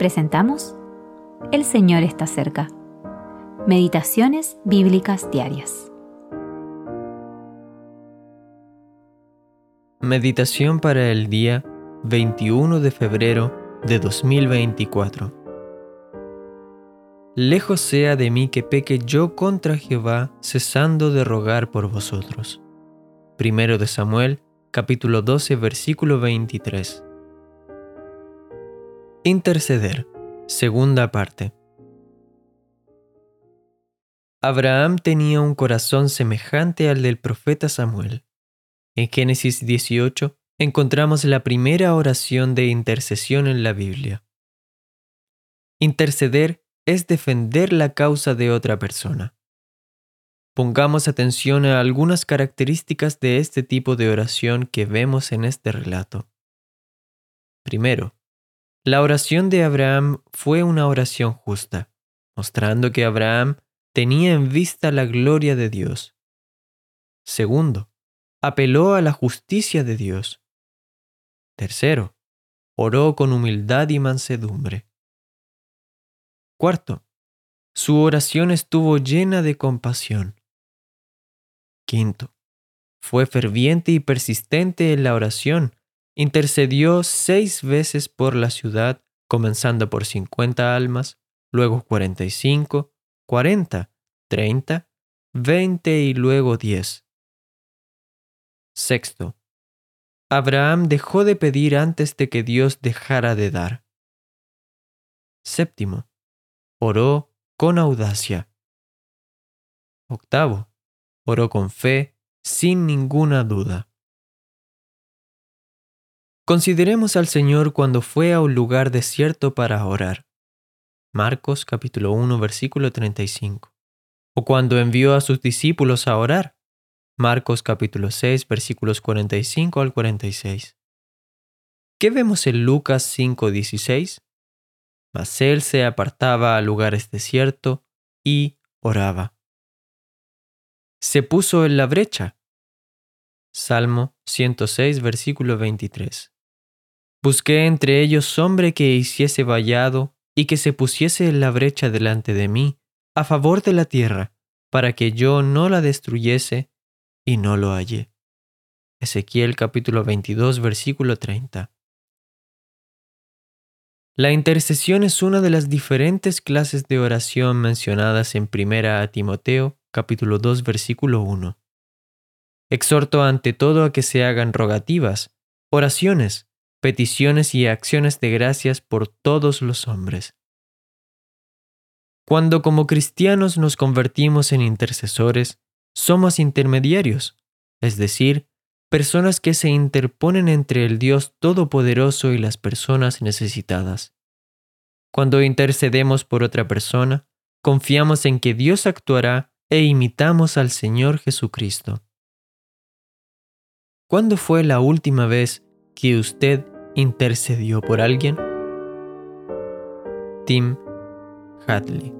presentamos El Señor está cerca. Meditaciones Bíblicas Diarias. Meditación para el día 21 de febrero de 2024. Lejos sea de mí que peque yo contra Jehová, cesando de rogar por vosotros. Primero de Samuel, capítulo 12, versículo 23. Interceder. Segunda parte. Abraham tenía un corazón semejante al del profeta Samuel. En Génesis 18 encontramos la primera oración de intercesión en la Biblia. Interceder es defender la causa de otra persona. Pongamos atención a algunas características de este tipo de oración que vemos en este relato. Primero, la oración de Abraham fue una oración justa, mostrando que Abraham tenía en vista la gloria de Dios. Segundo, apeló a la justicia de Dios. Tercero, oró con humildad y mansedumbre. Cuarto, su oración estuvo llena de compasión. Quinto, fue ferviente y persistente en la oración, intercedió seis veces por la ciudad, comenzando por cincuenta almas, luego cuarenta y cinco, cuarenta, treinta, veinte y luego diez. Sexto, Abraham dejó de pedir antes de que Dios dejara de dar. Séptimo, oró con audacia. Octavo, oró con fe, sin ninguna duda. Consideremos al Señor cuando fue a un lugar desierto para orar. Marcos capítulo 1 versículo 35. O cuando envió a sus discípulos a orar. Marcos capítulo 6 versículos 45 al 46. ¿Qué vemos en Lucas 5:16? Mas él se apartaba a lugares desiertos y oraba. Se puso en la brecha. Salmo 106 versículo 23. Busqué entre ellos hombre que hiciese vallado y que se pusiese en la brecha delante de mí, a favor de la tierra, para que yo no la destruyese, y no lo hallé. Ezequiel capítulo 22 versículo 30. La intercesión es una de las diferentes clases de oración mencionadas en 1 Timoteo capítulo 2 versículo 1. Exhorto ante todo a que se hagan rogativas, oraciones, peticiones y acciones de gracias por todos los hombres. Cuando como cristianos nos convertimos en intercesores, somos intermediarios, es decir, personas que se interponen entre el Dios Todopoderoso y las personas necesitadas. Cuando intercedemos por otra persona, confiamos en que Dios actuará e imitamos al Señor Jesucristo. ¿Cuándo fue la última vez que usted intercedió por alguien? Tim Hadley